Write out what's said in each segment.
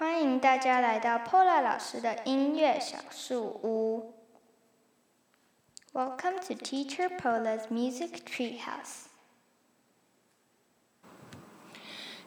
欢迎大家来到 Paula 老师的音乐小树屋。Welcome to Teacher Paula's Music Treehouse。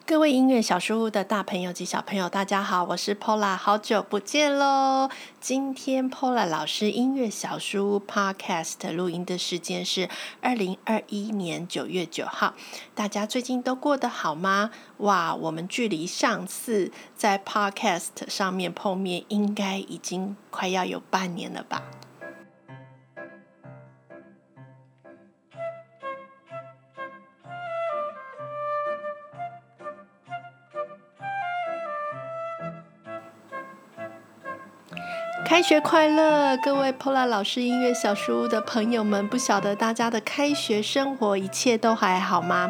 各位音乐小书屋的大朋友及小朋友，大家好，我是 Pola，好久不见喽！今天 Pola 老师音乐小书屋 Podcast 录音的时间是二零二一年九月九号，大家最近都过得好吗？哇，我们距离上次在 Podcast 上面碰面，应该已经快要有半年了吧？开学快乐，各位 Pola 老师音乐小书屋的朋友们，不晓得大家的开学生活一切都还好吗？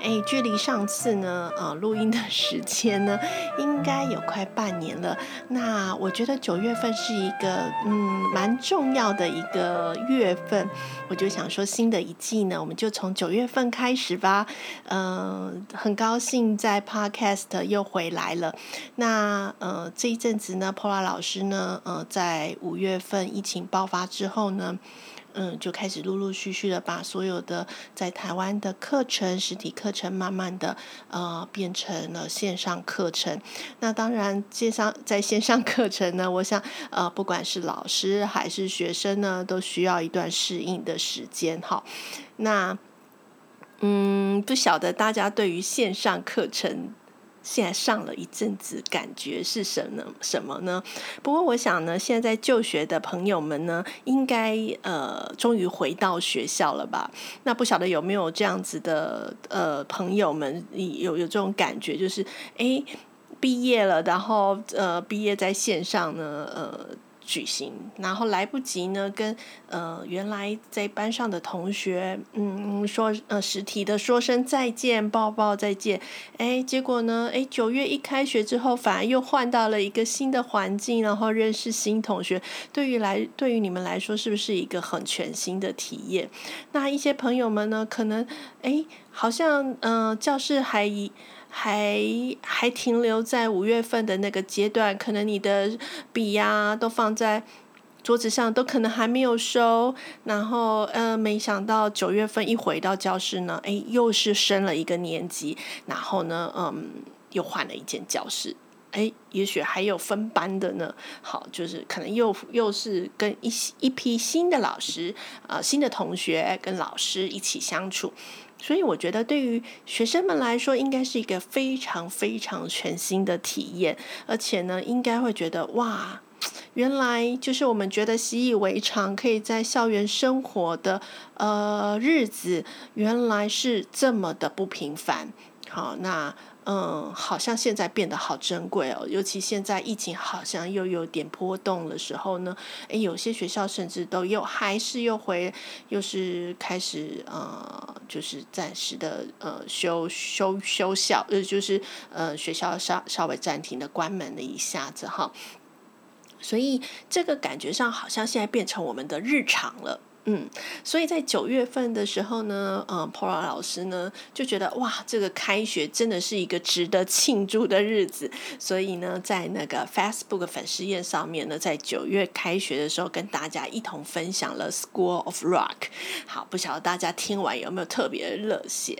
诶，距离上次呢，呃，录音的时间呢，应该有快半年了。那我觉得九月份是一个嗯蛮重要的一个月份，我就想说新的一季呢，我们就从九月份开始吧。嗯、呃，很高兴在 Podcast 又回来了。那呃这一阵子呢，Pola 老师呢，呃。在在五月份疫情爆发之后呢，嗯，就开始陆陆续续的把所有的在台湾的课程、实体课程，慢慢的呃变成了线上课程。那当然，线上在线上课程呢，我想呃，不管是老师还是学生呢，都需要一段适应的时间。哈，那嗯，不晓得大家对于线上课程。现在上了一阵子，感觉是什么什么呢？不过我想呢，现在在就学的朋友们呢，应该呃，终于回到学校了吧？那不晓得有没有这样子的呃朋友们有有这种感觉，就是哎，毕业了，然后呃，毕业在线上呢，呃。举行，然后来不及呢，跟呃原来在班上的同学，嗯，说呃实体的说声再见，抱抱再见，哎，结果呢，哎，九月一开学之后，反而又换到了一个新的环境，然后认识新同学，对于来对于你们来说，是不是一个很全新的体验？那一些朋友们呢，可能哎，好像嗯、教室还。还还停留在五月份的那个阶段，可能你的笔呀、都放在桌子上，都可能还没有收。然后，呃，没想到九月份一回到教室呢，哎，又是升了一个年级，然后呢，嗯，又换了一间教室，哎，也许还有分班的呢。好，就是可能又又是跟一一批新的老师，呃，新的同学跟老师一起相处。所以我觉得，对于学生们来说，应该是一个非常非常全新的体验，而且呢，应该会觉得哇，原来就是我们觉得习以为常，可以在校园生活的呃日子，原来是这么的不平凡。好，那。嗯，好像现在变得好珍贵哦，尤其现在疫情好像又有点波动的时候呢，诶，有些学校甚至都又还是又回，又是开始呃，就是暂时的呃休休休校，呃，就是呃学校稍稍微暂停的关门了一下子哈，所以这个感觉上好像现在变成我们的日常了。嗯，所以在九月份的时候呢，嗯，Pora 老师呢就觉得哇，这个开学真的是一个值得庆祝的日子。所以呢，在那个 Facebook 粉丝页上面呢，在九月开学的时候，跟大家一同分享了 School of Rock。好，不晓得大家听完有没有特别的热血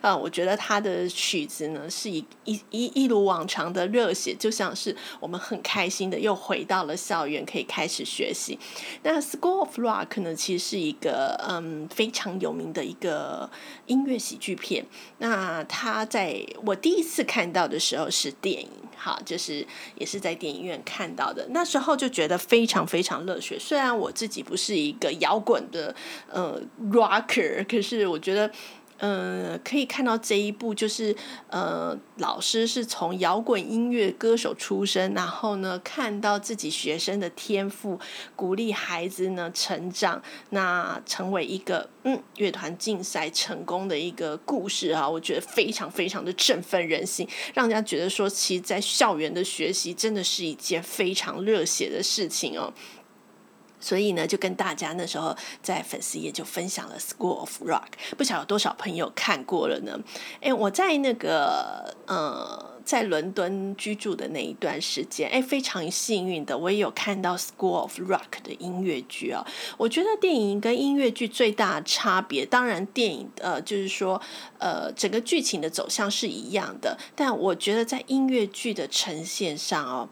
啊？我觉得他的曲子呢，是一一一一如往常的热血，就像是我们很开心的又回到了校园，可以开始学习。那 School of Rock 呢，其实是一个嗯非常有名的一个音乐喜剧片。那他在我第一次看到的时候是电影，哈，就是也是在电影院看到的。那时候就觉得非常非常热血。虽然我自己不是一个摇滚的呃 rocker，可是我觉得。嗯，可以看到这一部就是，呃，老师是从摇滚音乐歌手出身，然后呢，看到自己学生的天赋，鼓励孩子呢成长，那成为一个嗯乐团竞赛成功的一个故事啊，我觉得非常非常的振奋人心，让人家觉得说，其实，在校园的学习真的是一件非常热血的事情哦。所以呢，就跟大家那时候在粉丝页就分享了《School of Rock》，不晓得多少朋友看过了呢？诶，我在那个呃。在伦敦居住的那一段时间，哎，非常幸运的，我也有看到《School of Rock》的音乐剧哦。我觉得电影跟音乐剧最大的差别，当然电影呃，就是说呃，整个剧情的走向是一样的，但我觉得在音乐剧的呈现上哦。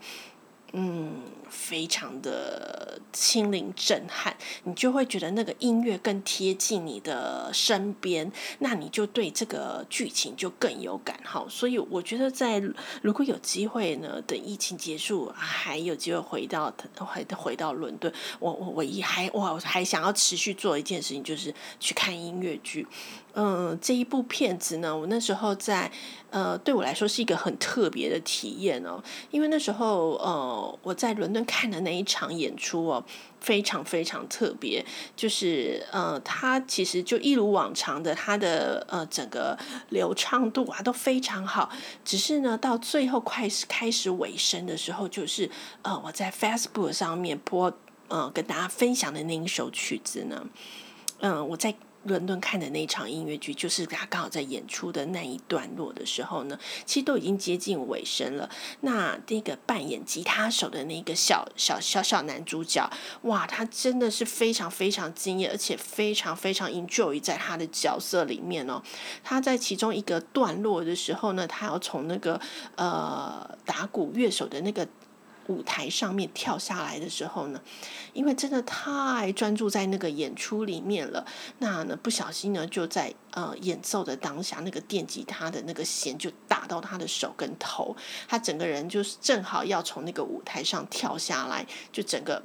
嗯，非常的心灵震撼，你就会觉得那个音乐更贴近你的身边，那你就对这个剧情就更有感哈。所以我觉得，在如果有机会呢，等疫情结束，还有机会回到回回到伦敦，我我我一还我还想要持续做一件事情，就是去看音乐剧。嗯，这一部片子呢，我那时候在呃，对我来说是一个很特别的体验哦，因为那时候呃，我在伦敦看的那一场演出哦，非常非常特别，就是呃，它其实就一如往常的，它的呃整个流畅度啊都非常好，只是呢，到最后快开始尾声的时候，就是呃，我在 Facebook 上面播呃跟大家分享的那一首曲子呢，嗯、我在。伦敦看的那一场音乐剧，就是他刚好在演出的那一段落的时候呢，其实都已经接近尾声了。那那个扮演吉他手的那个小小小小男主角，哇，他真的是非常非常惊艳，而且非常非常 enjoy 在他的角色里面哦。他在其中一个段落的时候呢，他要从那个呃打鼓乐手的那个。舞台上面跳下来的时候呢，因为真的太专注在那个演出里面了，那呢不小心呢就在呃演奏的当下，那个电吉他的那个弦就打到他的手跟头，他整个人就是正好要从那个舞台上跳下来，就整个。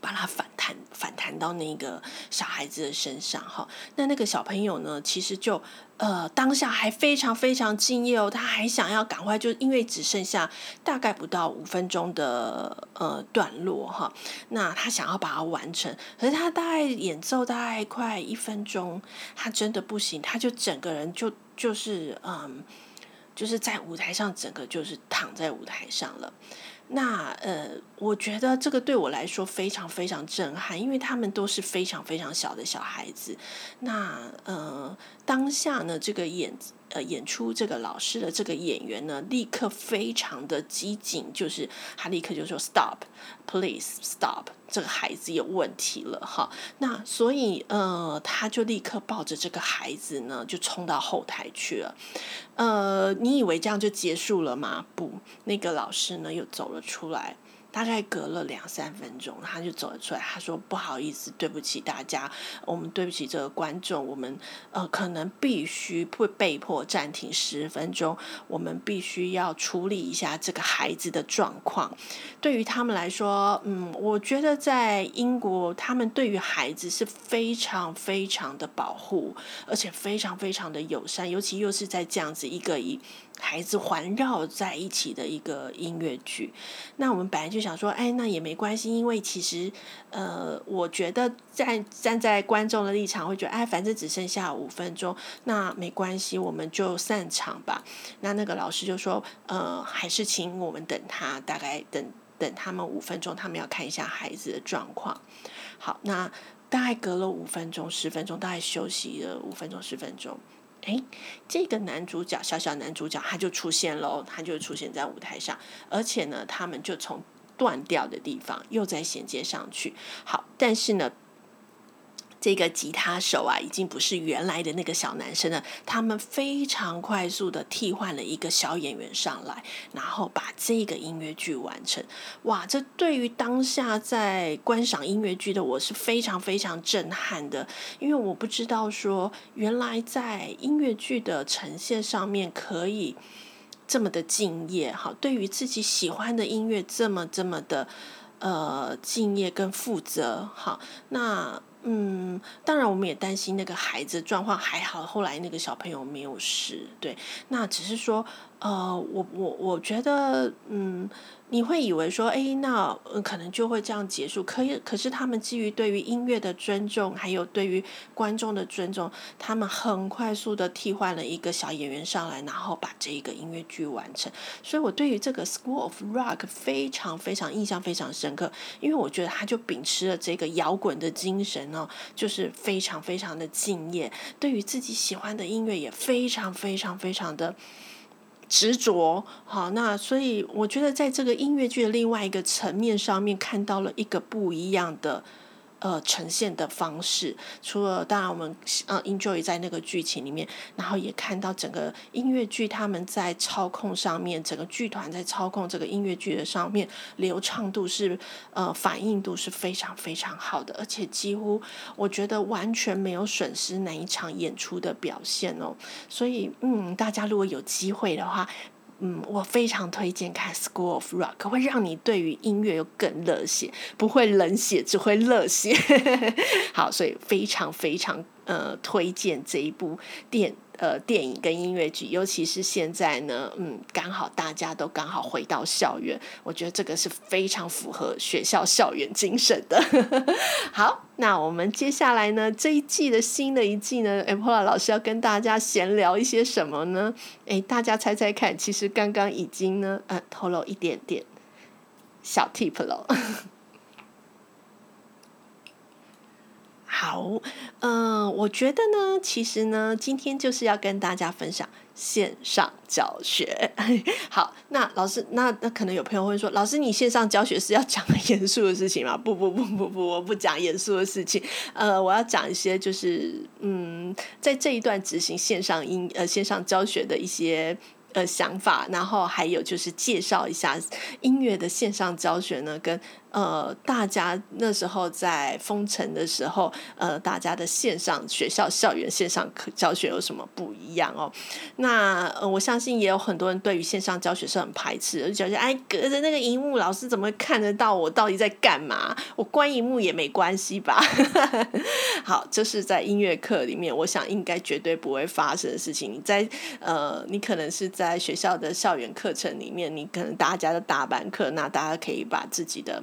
把它反弹反弹到那个小孩子的身上哈，那那个小朋友呢，其实就呃当下还非常非常敬业哦，他还想要赶快就因为只剩下大概不到五分钟的呃段落哈，那他想要把它完成，可是他大概演奏大概快一分钟，他真的不行，他就整个人就就是嗯，就是在舞台上整个就是躺在舞台上了。那呃，我觉得这个对我来说非常非常震撼，因为他们都是非常非常小的小孩子。那呃，当下呢，这个演呃演出这个老师的这个演员呢，立刻非常的机警，就是他立刻就说 “Stop，please stop”。这个孩子有问题了哈，那所以呃，他就立刻抱着这个孩子呢，就冲到后台去了。呃，你以为这样就结束了吗？不，那个老师呢又走了出来。大概隔了两三分钟，他就走了出来。他说：“不好意思，对不起大家，我们对不起这个观众，我们呃可能必须会被迫暂停十分钟，我们必须要处理一下这个孩子的状况。对于他们来说，嗯，我觉得在英国，他们对于孩子是非常非常的保护，而且非常非常的友善，尤其又是在这样子一个以。”孩子环绕在一起的一个音乐剧，那我们本来就想说，哎，那也没关系，因为其实，呃，我觉得站站在观众的立场会觉得，哎，反正只剩下五分钟，那没关系，我们就散场吧。那那个老师就说，呃，还是请我们等他，大概等等他们五分钟，他们要看一下孩子的状况。好，那大概隔了五分钟、十分钟，大概休息了五分钟、十分钟。哎，这个男主角，小小男主角，他就出现喽，他就出现在舞台上，而且呢，他们就从断掉的地方又再衔接上去。好，但是呢。这个吉他手啊，已经不是原来的那个小男生了。他们非常快速的替换了一个小演员上来，然后把这个音乐剧完成。哇，这对于当下在观赏音乐剧的我是非常非常震撼的，因为我不知道说原来在音乐剧的呈现上面可以这么的敬业。好，对于自己喜欢的音乐这么这么的呃敬业跟负责。好，那。嗯，当然，我们也担心那个孩子状况还好，后来那个小朋友没有事，对，那只是说，呃，我我我觉得，嗯。你会以为说，哎，那可能就会这样结束。可以，可是他们基于对于音乐的尊重，还有对于观众的尊重，他们很快速的替换了一个小演员上来，然后把这一个音乐剧完成。所以我对于这个 School of Rock 非常非常印象非常深刻，因为我觉得他就秉持了这个摇滚的精神哦，就是非常非常的敬业，对于自己喜欢的音乐也非常非常非常的。执着。好，那所以我觉得在这个音乐剧的另外一个层面上面，看到了一个不一样的。呃，呈现的方式，除了当然我们呃 enjoy 在那个剧情里面，然后也看到整个音乐剧他们在操控上面，整个剧团在操控这个音乐剧的上面，流畅度是呃反应度是非常非常好的，而且几乎我觉得完全没有损失哪一场演出的表现哦。所以嗯，大家如果有机会的话。嗯，我非常推荐看《School of Rock》，会让你对于音乐有更热血，不会冷血，只会热血。好，所以非常非常呃推荐这一部电。呃，电影跟音乐剧，尤其是现在呢，嗯，刚好大家都刚好回到校园，我觉得这个是非常符合学校校园精神的。好，那我们接下来呢，这一季的新的一季呢，Paula 老师要跟大家闲聊一些什么呢？诶，大家猜猜看，其实刚刚已经呢，呃，透露一点点小 tip 了。好，嗯、呃，我觉得呢，其实呢，今天就是要跟大家分享线上教学。好，那老师，那那可能有朋友会说，老师，你线上教学是要讲很严肃的事情吗？不不不不不，我不讲严肃的事情。呃，我要讲一些就是，嗯，在这一段执行线上音呃线上教学的一些呃想法，然后还有就是介绍一下音乐的线上教学呢，跟。呃，大家那时候在封城的时候，呃，大家的线上学校校园线上课教学有什么不一样哦？那呃，我相信也有很多人对于线上教学是很排斥的，就觉得哎，隔着那个荧幕，老师怎么会看得到我到底在干嘛？我关荧幕也没关系吧？好，这是在音乐课里面，我想应该绝对不会发生的事情。你在呃，你可能是在学校的校园课程里面，你可能大家的大班课，那大家可以把自己的。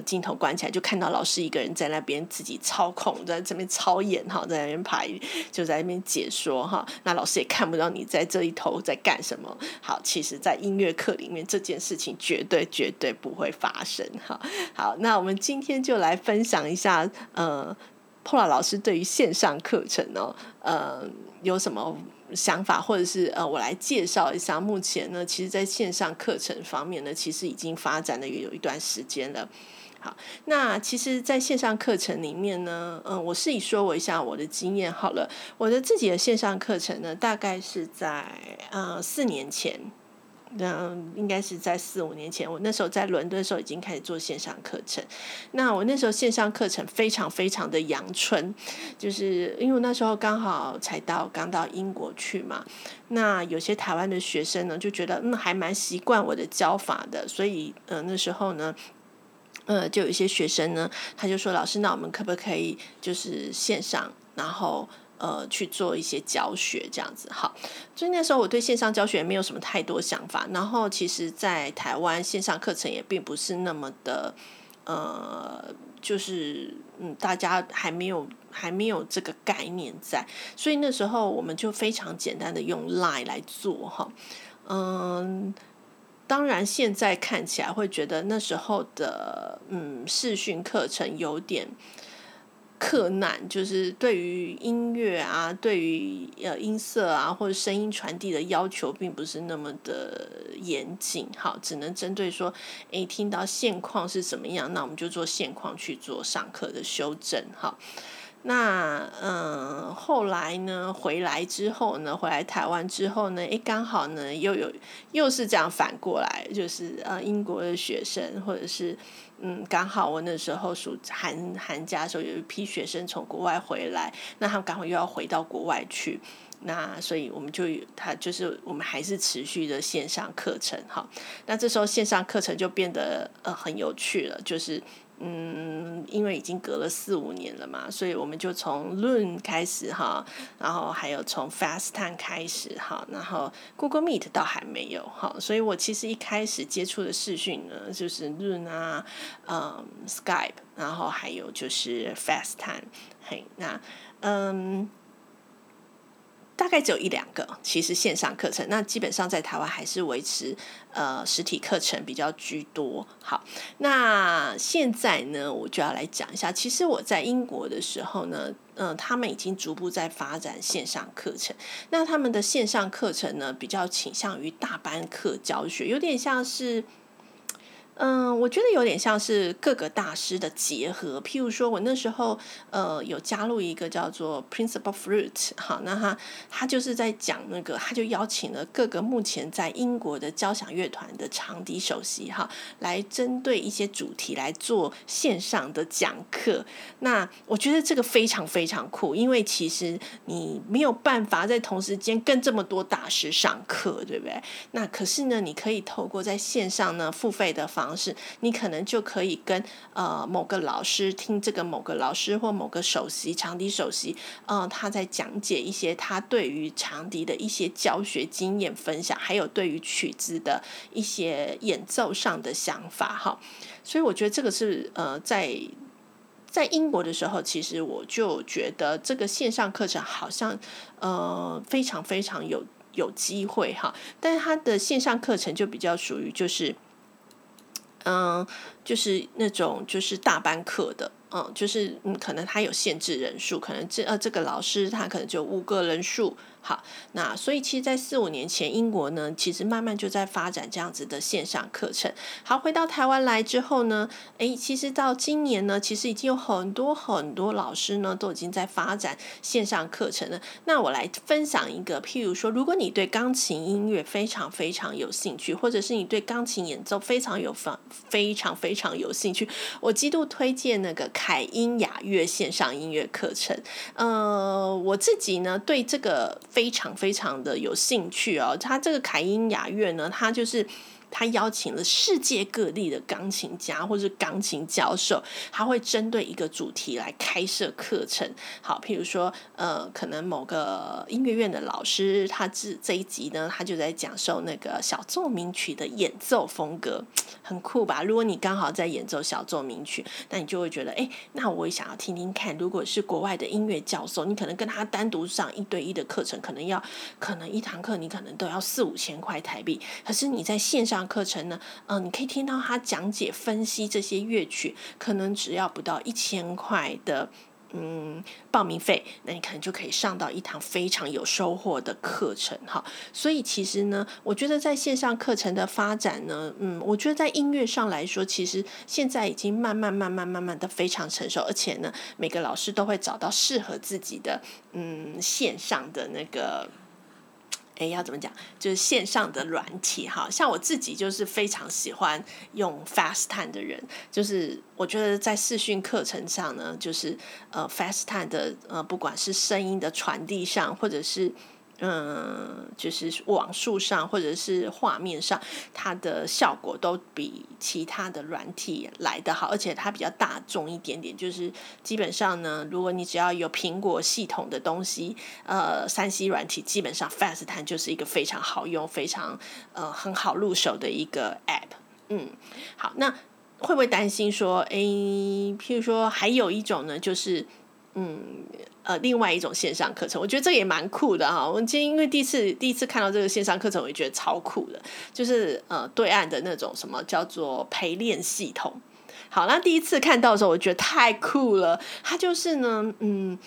镜头关起来就看到老师一个人在那边自己操控，在这边操演哈，在那边排，就在那边解说哈。那老师也看不到你在这一头在干什么。好，其实，在音乐课里面这件事情绝对绝对不会发生哈。好，那我们今天就来分享一下，呃，Paula 老师对于线上课程哦，呃，有什么想法，或者是呃，我来介绍一下。目前呢，其实在线上课程方面呢，其实已经发展了也有一段时间了。好，那其实，在线上课程里面呢，嗯，我是以说我一下我的经验好了。我的自己的线上课程呢，大概是在呃四年前，嗯，应该是在四五年前，我那时候在伦敦的时候已经开始做线上课程。那我那时候线上课程非常非常的阳春，就是因为那时候刚好才到刚到英国去嘛。那有些台湾的学生呢，就觉得嗯还蛮习惯我的教法的，所以呃那时候呢。呃，就有一些学生呢，他就说：“老师，那我们可不可以就是线上，然后呃去做一些教学这样子？”好，所以那时候我对线上教学也没有什么太多想法。然后其实，在台湾线上课程也并不是那么的呃，就是嗯，大家还没有还没有这个概念在，所以那时候我们就非常简单的用 Line 来做哈，嗯。当然，现在看起来会觉得那时候的嗯视讯课程有点困难，就是对于音乐啊，对于呃音色啊或者声音传递的要求并不是那么的严谨。好，只能针对说，诶，听到现况是怎么样，那我们就做现况去做上课的修正。好。那嗯，后来呢，回来之后呢，回来台湾之后呢，诶，刚好呢，又有又是这样反过来，就是呃，英国的学生，或者是嗯，刚好我那时候暑寒寒假的时候，有一批学生从国外回来，那他们刚好又要回到国外去，那所以我们就他就是我们还是持续的线上课程哈，那这时候线上课程就变得呃很有趣了，就是。嗯，因为已经隔了四五年了嘛，所以我们就从 Zoom 开始哈，然后还有从 FastTime 开始哈，然后 Google Meet 倒还没有哈，所以我其实一开始接触的视讯呢，就是 Zoom 啊，嗯，Skype，然后还有就是 FastTime，嘿，那嗯。大概只有一两个，其实线上课程，那基本上在台湾还是维持呃实体课程比较居多。好，那现在呢，我就要来讲一下，其实我在英国的时候呢，嗯、他们已经逐步在发展线上课程。那他们的线上课程呢，比较倾向于大班课教学，有点像是。嗯，我觉得有点像是各个大师的结合。譬如说，我那时候呃有加入一个叫做 Principal Flute，好，那他他就是在讲那个，他就邀请了各个目前在英国的交响乐团的长笛首席哈，来针对一些主题来做线上的讲课。那我觉得这个非常非常酷，因为其实你没有办法在同时间跟这么多大师上课，对不对？那可是呢，你可以透过在线上呢付费的方方式，你可能就可以跟呃某个老师听这个某个老师或某个首席长笛首席，呃，他在讲解一些他对于长笛的一些教学经验分享，还有对于曲子的一些演奏上的想法哈。所以我觉得这个是呃在在英国的时候，其实我就觉得这个线上课程好像呃非常非常有有机会哈，但是他的线上课程就比较属于就是。嗯，就是那种就是大班课的，嗯，就是嗯，可能他有限制人数，可能这呃这个老师他可能就五个人数。好，那所以其实，在四五年前，英国呢，其实慢慢就在发展这样子的线上课程。好，回到台湾来之后呢，诶，其实到今年呢，其实已经有很多很多老师呢，都已经在发展线上课程了。那我来分享一个，譬如说，如果你对钢琴音乐非常非常有兴趣，或者是你对钢琴演奏非常有非非常非常有兴趣，我极度推荐那个凯音雅乐线上音乐课程。呃，我自己呢，对这个。非常非常的有兴趣哦，他这个凯音雅乐呢，他就是。他邀请了世界各地的钢琴家或者钢琴教授，他会针对一个主题来开设课程。好，譬如说，呃，可能某个音乐院的老师，他这这一集呢，他就在讲授那个小奏鸣曲的演奏风格，很酷吧？如果你刚好在演奏小奏鸣曲，那你就会觉得，哎，那我也想要听听看。如果是国外的音乐教授，你可能跟他单独上一对一的课程，可能要，可能一堂课你可能都要四五千块台币。可是你在线上课程呢，嗯、你可以听到他讲解分析这些乐曲，可能只要不到一千块的嗯报名费，那你可能就可以上到一堂非常有收获的课程哈。所以其实呢，我觉得在线上课程的发展呢，嗯，我觉得在音乐上来说，其实现在已经慢慢慢慢慢慢的非常成熟，而且呢，每个老师都会找到适合自己的嗯线上的那个。哎，要怎么讲？就是线上的软体，哈，像我自己就是非常喜欢用 FastTime 的人，就是我觉得在视讯课程上呢，就是呃 FastTime 的呃，不管是声音的传递上，或者是。嗯，就是网速上或者是画面上，它的效果都比其他的软体来得好，而且它比较大众一点点。就是基本上呢，如果你只要有苹果系统的东西，呃，三 C 软体，基本上 FaceTime 就是一个非常好用、非常呃很好入手的一个 App。嗯，好，那会不会担心说，哎，譬如说还有一种呢，就是嗯。呃，另外一种线上课程，我觉得这也蛮酷的哈。我今天因为第一次第一次看到这个线上课程，我也觉得超酷的，就是呃对岸的那种什么叫做陪练系统。好，那第一次看到的时候，我觉得太酷了。它就是呢，嗯。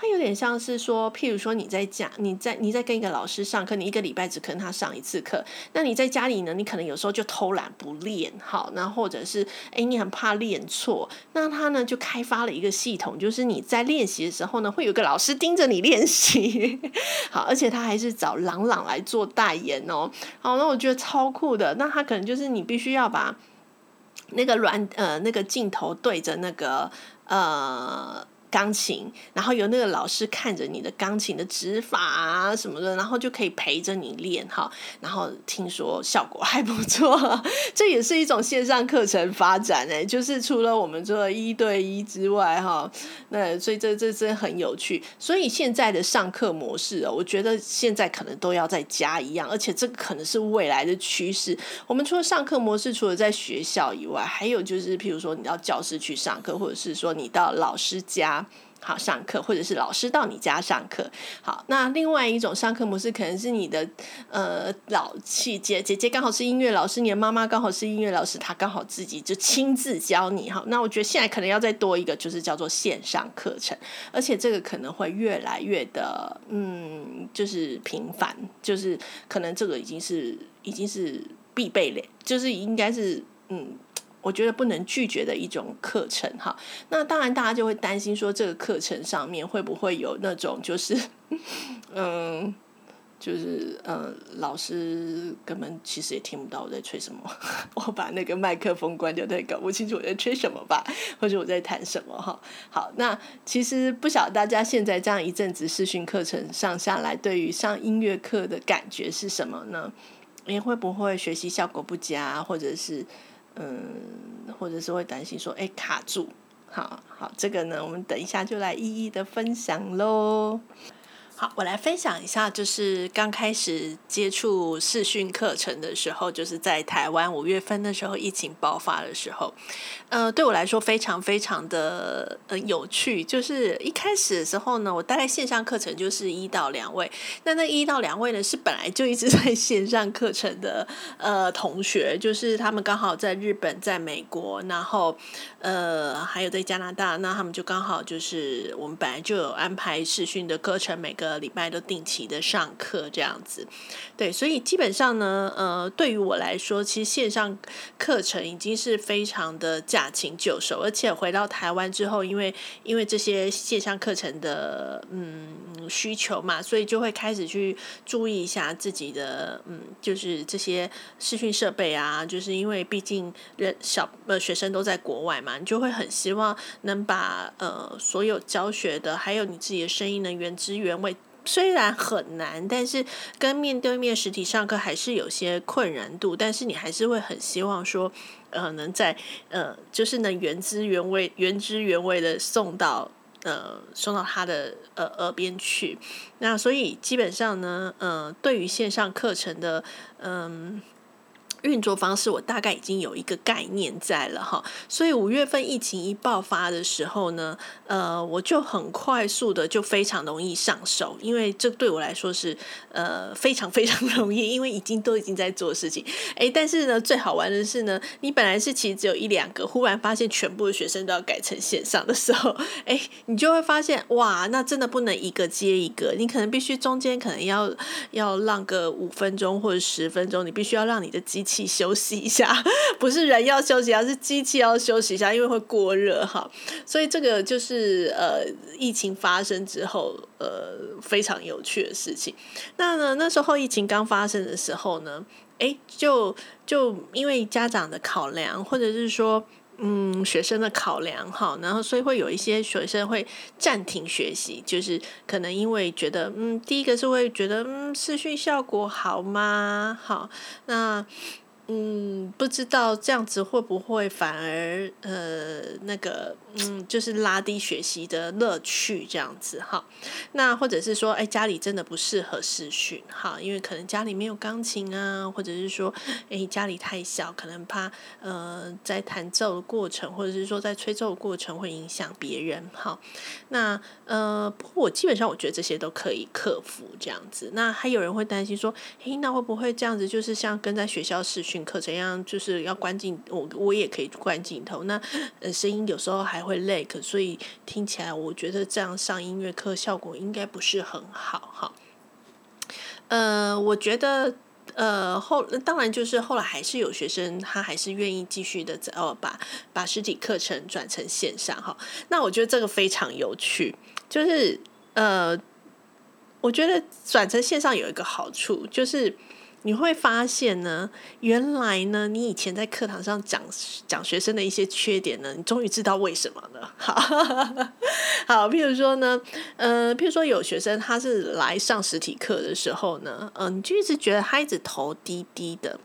它有点像是说，譬如说你在家，你在你在跟一个老师上课，你一个礼拜只跟他上一次课。那你在家里呢，你可能有时候就偷懒不练，好，那或者是哎，你很怕练错，那他呢就开发了一个系统，就是你在练习的时候呢，会有个老师盯着你练习，好，而且他还是找朗朗来做代言哦，好，那我觉得超酷的。那他可能就是你必须要把那个软呃那个镜头对着那个呃。钢琴，然后有那个老师看着你的钢琴的指法啊什么的，然后就可以陪着你练哈。然后听说效果还不错，这也是一种线上课程发展哎，就是除了我们做一对一之外哈，那所以这这真很有趣。所以现在的上课模式哦，我觉得现在可能都要在家一样，而且这个可能是未来的趋势。我们除了上课模式，除了在学校以外，还有就是譬如说你到教室去上课，或者是说你到老师家。好，上课或者是老师到你家上课。好，那另外一种上课模式可能是你的呃老姐姐姐姐刚好是音乐老师，你的妈妈刚好是音乐老师，她刚好自己就亲自教你。哈，那我觉得现在可能要再多一个，就是叫做线上课程，而且这个可能会越来越的嗯，就是频繁，就是可能这个已经是已经是必备了，就是应该是嗯。我觉得不能拒绝的一种课程哈，那当然大家就会担心说，这个课程上面会不会有那种就是，嗯，就是嗯，老师根本其实也听不到我在吹什么，我把那个麦克风关掉，他也搞不清楚我在吹什么吧，或者我在弹什么哈。好，那其实不晓得大家现在这样一阵子视讯课程上下来，对于上音乐课的感觉是什么呢？你会不会学习效果不佳，或者是？嗯，或者是会担心说，哎，卡住，好好，这个呢，我们等一下就来一一的分享喽。好，我来分享一下，就是刚开始接触视讯课程的时候，就是在台湾五月份的时候，疫情爆发的时候，呃，对我来说非常非常的呃有趣。就是一开始的时候呢，我大概线上课程就是一到两位，那那一到两位呢是本来就一直在线上课程的呃同学，就是他们刚好在日本、在美国，然后呃还有在加拿大，那他们就刚好就是我们本来就有安排视讯的课程，每个。呃礼拜都定期的上课这样子，对，所以基本上呢，呃，对于我来说，其实线上课程已经是非常的驾轻就熟，而且回到台湾之后，因为因为这些线上课程的嗯需求嘛，所以就会开始去注意一下自己的嗯，就是这些视讯设备啊，就是因为毕竟人小呃学生都在国外嘛，你就会很希望能把呃所有教学的还有你自己的声音能原汁原味。虽然很难，但是跟面对面实体上课还是有些困难度。但是你还是会很希望说，呃，能在呃，就是能原汁原味、原汁原味的送到呃，送到他的呃耳边去。那所以基本上呢，呃，对于线上课程的嗯。运作方式我大概已经有一个概念在了哈，所以五月份疫情一爆发的时候呢，呃，我就很快速的就非常容易上手，因为这对我来说是呃非常非常容易，因为已经都已经在做事情，诶，但是呢，最好玩的是呢，你本来是其实只有一两个，忽然发现全部的学生都要改成线上的时候，诶，你就会发现哇，那真的不能一个接一个，你可能必须中间可能要要让个五分钟或者十分钟，你必须要让你的机器休息一下，不是人要休息，而是机器要休息一下，因为会过热哈。所以这个就是呃，疫情发生之后呃非常有趣的事情。那呢，那时候疫情刚发生的时候呢，诶，就就因为家长的考量，或者是说嗯学生的考量哈，然后所以会有一些学生会暂停学习，就是可能因为觉得嗯，第一个是会觉得嗯视讯效果好吗？好，那。嗯，不知道这样子会不会反而呃那个嗯，就是拉低学习的乐趣这样子哈。那或者是说，哎，家里真的不适合视讯哈，因为可能家里没有钢琴啊，或者是说，哎，家里太小，可能怕呃在弹奏的过程，或者是说在吹奏的过程会影响别人哈。那呃，不过我基本上我觉得这些都可以克服这样子。那还有人会担心说，哎，那会不会这样子就是像跟在学校视讯？课程样就是要关镜，我我也可以关镜头。那声音有时候还会累，可所以听起来我觉得这样上音乐课效果应该不是很好哈。呃，我觉得呃后当然就是后来还是有学生他还是愿意继续的哦把把实体课程转成线上哈。那我觉得这个非常有趣，就是呃我觉得转成线上有一个好处就是。你会发现呢，原来呢，你以前在课堂上讲讲学生的一些缺点呢，你终于知道为什么了。好，好，譬如说呢，呃，譬如说有学生他是来上实体课的时候呢，嗯、呃，你就一直觉得他一直头低低的。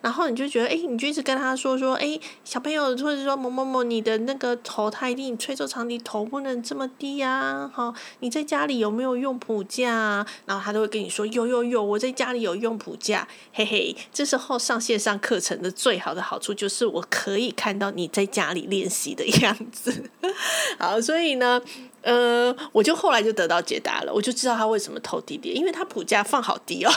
然后你就觉得，哎，你就一直跟他说说，哎，小朋友，或者说某某某，你的那个头，他一定吹奏长笛头不能这么低呀，好，你在家里有没有用谱架啊？然后他都会跟你说，有有有，我在家里有用谱架嘿嘿，这时候上线上课程的最好的好处就是我可以看到你在家里练习的样子。好，所以呢。呃，我就后来就得到解答了，我就知道他为什么偷弟弟，因为他普价放好低哦。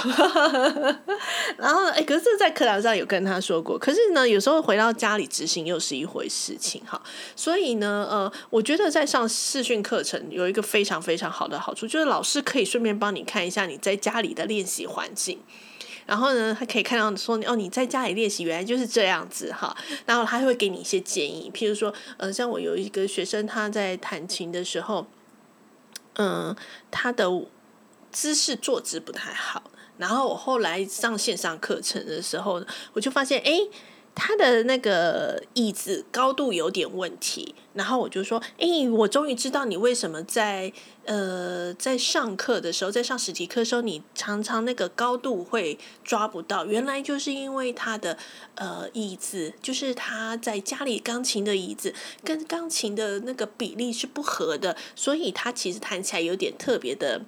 然后呢，哎，可是在课堂上有跟他说过，可是呢，有时候回到家里执行又是一回事情哈。所以呢，呃，我觉得在上视讯课程有一个非常非常好的好处，就是老师可以顺便帮你看一下你在家里的练习环境。然后呢，他可以看到说，哦，你在家里练习原来就是这样子哈。然后他会给你一些建议，譬如说，呃，像我有一个学生，他在弹琴的时候，嗯、他的姿势坐姿不太好。然后我后来上线上课程的时候，我就发现，哎。他的那个椅子高度有点问题，然后我就说：“哎，我终于知道你为什么在呃在上课的时候，在上实体课的时候，你常常那个高度会抓不到。原来就是因为他的呃椅子，就是他在家里钢琴的椅子跟钢琴的那个比例是不合的，所以他其实弹起来有点特别的。”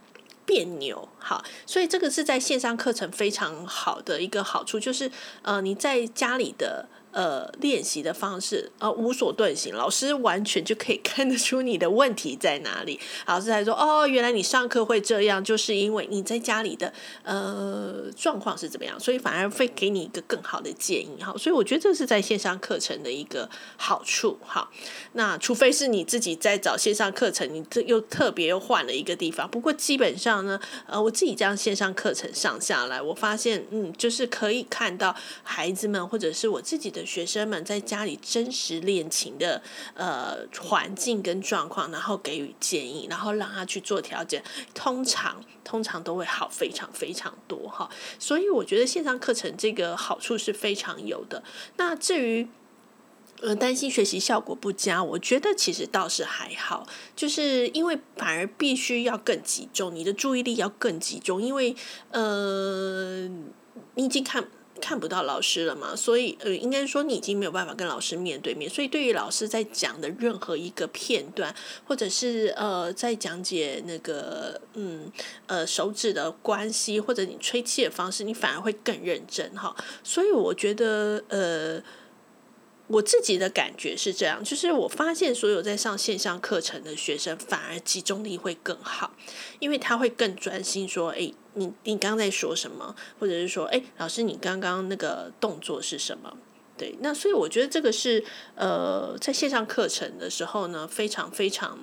别扭，好，所以这个是在线上课程非常好的一个好处，就是呃，你在家里的。呃，练习的方式呃无所遁形，老师完全就可以看得出你的问题在哪里。老师还说，哦，原来你上课会这样，就是因为你在家里的呃状况是怎么样，所以反而会给你一个更好的建议。哈，所以我觉得这是在线上课程的一个好处。哈，那除非是你自己在找线上课程，你这又特别又换了一个地方。不过基本上呢，呃，我自己这样线上课程上下来，我发现，嗯，就是可以看到孩子们或者是我自己的。学生们在家里真实练琴的呃环境跟状况，然后给予建议，然后让他去做调整，通常通常都会好非常非常多哈。所以我觉得线上课程这个好处是非常有的。那至于呃担心学习效果不佳，我觉得其实倒是还好，就是因为反而必须要更集中，你的注意力要更集中，因为呃你已经看。看不到老师了嘛，所以呃，应该说你已经没有办法跟老师面对面，所以对于老师在讲的任何一个片段，或者是呃在讲解那个嗯呃手指的关系，或者你吹气的方式，你反而会更认真哈。所以我觉得呃。我自己的感觉是这样，就是我发现所有在上线上课程的学生，反而集中力会更好，因为他会更专心说：“哎，你你刚刚在说什么？”或者是说：“哎，老师，你刚刚那个动作是什么？”对，那所以我觉得这个是呃，在线上课程的时候呢，非常非常。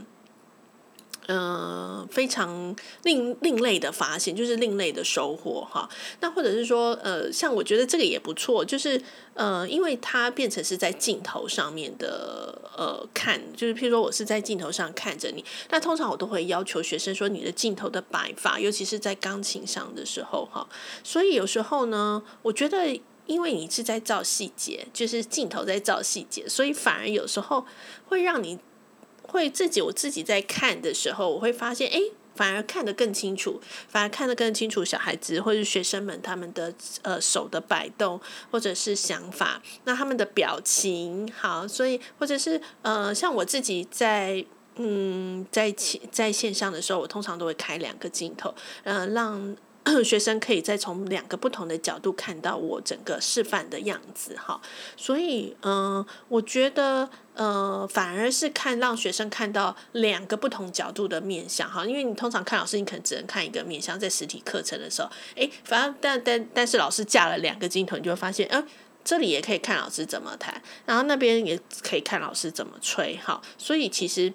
嗯、呃，非常另另类的发现，就是另类的收获哈。那或者是说，呃，像我觉得这个也不错，就是呃，因为它变成是在镜头上面的呃看，就是譬如说我是在镜头上看着你，那通常我都会要求学生说你的镜头的摆法，尤其是在钢琴上的时候哈。所以有时候呢，我觉得因为你是在照细节，就是镜头在照细节，所以反而有时候会让你。会自己，我自己在看的时候，我会发现，哎，反而看得更清楚，反而看得更清楚小孩子或是学生们他们的呃手的摆动或者是想法，那他们的表情好，所以或者是呃，像我自己在嗯在在线上的时候，我通常都会开两个镜头，呃，让。学生可以再从两个不同的角度看到我整个示范的样子哈，所以嗯、我觉得呃，反而是看让学生看到两个不同角度的面向哈，因为你通常看老师，你可能只能看一个面向，在实体课程的时候，诶，反而但但但是老师架了两个镜头，你就会发现，嗯、呃，这里也可以看老师怎么弹，然后那边也可以看老师怎么吹哈，所以其实。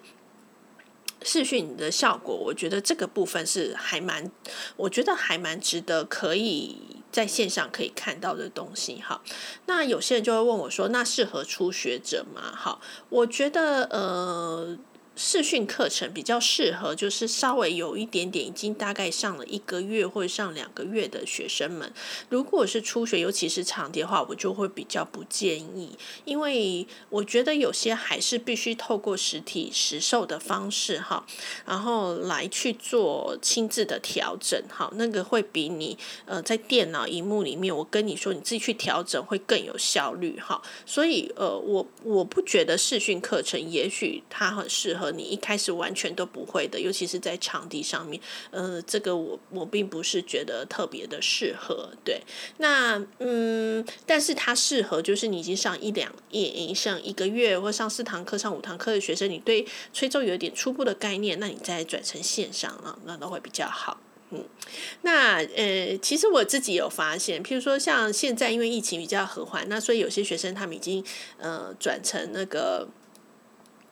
视讯的效果，我觉得这个部分是还蛮，我觉得还蛮值得可以在线上可以看到的东西哈。那有些人就会问我说，那适合初学者吗？好，我觉得呃。视讯课程比较适合，就是稍微有一点点已经大概上了一个月或者上两个月的学生们。如果是初学，尤其是长笛的话，我就会比较不建议，因为我觉得有些还是必须透过实体实授的方式哈，然后来去做亲自的调整哈，那个会比你呃在电脑荧幕里面，我跟你说你自己去调整会更有效率哈。所以呃，我我不觉得视讯课程也许它很适合。你，一开始完全都不会的，尤其是在场地上面，呃，这个我我并不是觉得特别的适合。对，那嗯，但是它适合就是你已经上一两一上一个月或上四堂课、上五堂课的学生，你对吹奏有一点初步的概念，那你再转成线上啊，那都会比较好。嗯，那呃，其实我自己有发现，譬如说像现在因为疫情比较和缓，那所以有些学生他们已经呃转成那个。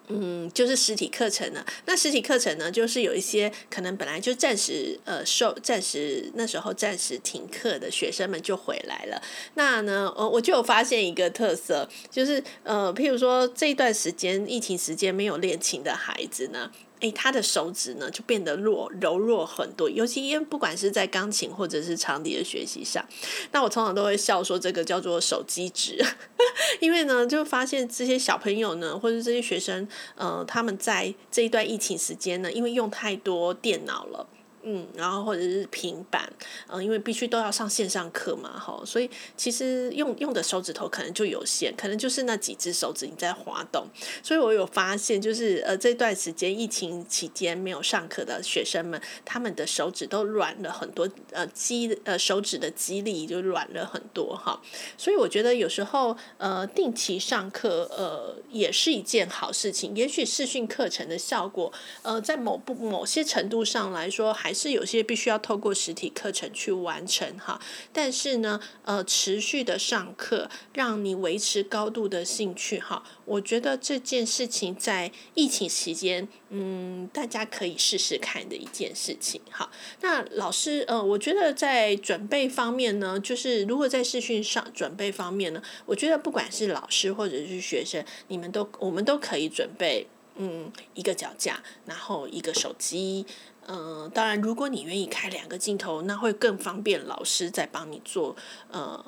嗯，就是实体课程呢。那实体课程呢，就是有一些可能本来就暂时呃受暂时那时候暂时停课的学生们就回来了。那呢，呃，我就有发现一个特色，就是呃，譬如说这一段时间疫情时间没有练琴的孩子呢。诶，他的手指呢就变得弱柔弱很多，尤其因为不管是在钢琴或者是长笛的学习上，那我通常都会笑说这个叫做手机指，因为呢就发现这些小朋友呢或者这些学生，呃，他们在这一段疫情时间呢，因为用太多电脑了。嗯，然后或者是平板，嗯，因为必须都要上线上课嘛，哈，所以其实用用的手指头可能就有限，可能就是那几只手指你在滑动。所以我有发现，就是呃这段时间疫情期间没有上课的学生们，他们的手指都软了很多，呃肌呃手指的肌力就软了很多哈。所以我觉得有时候呃定期上课呃也是一件好事情，也许视讯课程的效果呃在某不某些程度上来说还。是有些必须要透过实体课程去完成哈，但是呢，呃，持续的上课，让你维持高度的兴趣哈，我觉得这件事情在疫情期间，嗯，大家可以试试看的一件事情哈。那老师，呃，我觉得在准备方面呢，就是如果在视讯上准备方面呢，我觉得不管是老师或者是学生，你们都我们都可以准备，嗯，一个脚架，然后一个手机。嗯，当然，如果你愿意开两个镜头，那会更方便老师在帮你做呃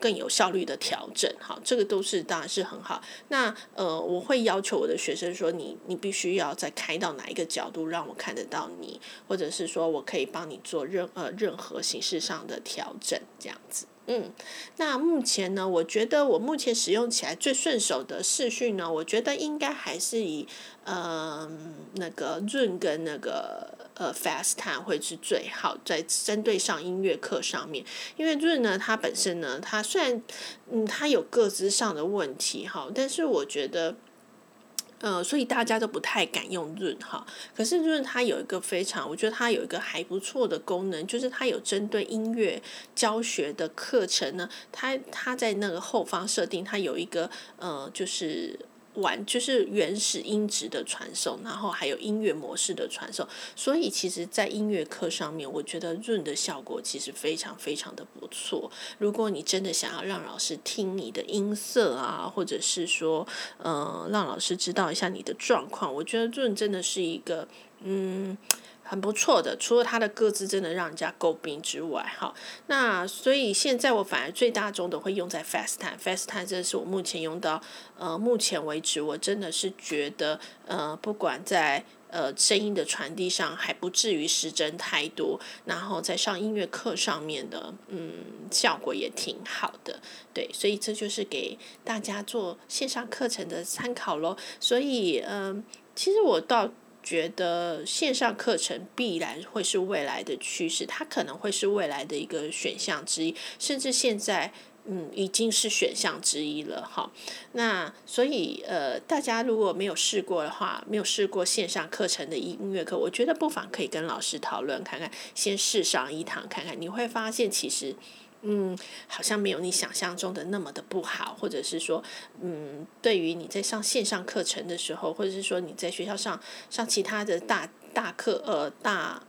更有效率的调整。好，这个都是当然是很好。那呃，我会要求我的学生说你，你你必须要再开到哪一个角度让我看得到你，或者是说我可以帮你做任呃任何形式上的调整，这样子。嗯，那目前呢，我觉得我目前使用起来最顺手的视讯呢，我觉得应该还是以呃那个 Zoom 跟那个。呃，FastTime 会是最好在针对上音乐课上面，因为润呢，它本身呢，它虽然嗯，它有个资上的问题哈，但是我觉得，呃，所以大家都不太敢用润哈。可是润它有一个非常，我觉得它有一个还不错的功能，就是它有针对音乐教学的课程呢，它它在那个后方设定，它有一个呃，就是。玩就是原始音质的传送，然后还有音乐模式的传送，所以其实，在音乐课上面，我觉得润的效果其实非常非常的不错。如果你真的想要让老师听你的音色啊，或者是说，嗯，让老师知道一下你的状况，我觉得润真的是一个，嗯。很不错的，除了它的个资真的让人家诟病之外，哈，那所以现在我反而最大众的会用在 FaceTime，FaceTime 这是我目前用到，呃，目前为止我真的是觉得，呃，不管在呃声音的传递上还不至于失真太多，然后在上音乐课上面的，嗯，效果也挺好的，对，所以这就是给大家做线上课程的参考咯。所以，嗯、其实我到。觉得线上课程必然会是未来的趋势，它可能会是未来的一个选项之一，甚至现在嗯已经是选项之一了哈。那所以呃，大家如果没有试过的话，没有试过线上课程的音乐课，我觉得不妨可以跟老师讨论看看，先试上一堂看看，你会发现其实。嗯，好像没有你想象中的那么的不好，或者是说，嗯，对于你在上线上课程的时候，或者是说你在学校上上其他的大大课，呃，大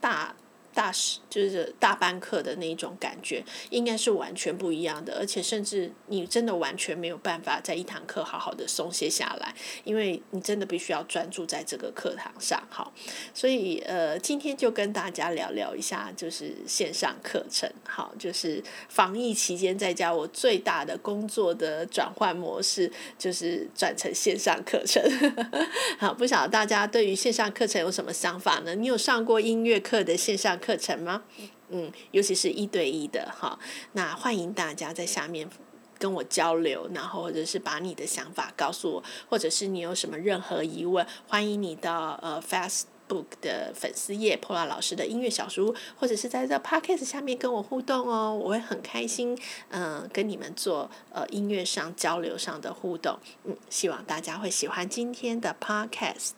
大。大师就是大班课的那一种感觉，应该是完全不一样的，而且甚至你真的完全没有办法在一堂课好好的松懈下来，因为你真的必须要专注在这个课堂上。好，所以呃，今天就跟大家聊聊一下，就是线上课程，好，就是防疫期间在家我最大的工作的转换模式，就是转成线上课程。好，不晓得大家对于线上课程有什么想法呢？你有上过音乐课的线上课程吗？嗯，尤其是一对一的哈，那欢迎大家在下面跟我交流，然后或者是把你的想法告诉我，或者是你有什么任何疑问，欢迎你到呃 Fast。Book 的粉丝页，Paula 老师的音乐小书，或者是在这 podcast 下面跟我互动哦，我会很开心，嗯、跟你们做呃音乐上交流上的互动，嗯，希望大家会喜欢今天的 podcast，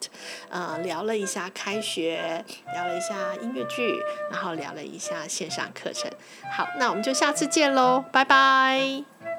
呃，聊了一下开学，聊了一下音乐剧，然后聊了一下线上课程，好，那我们就下次见喽，拜拜。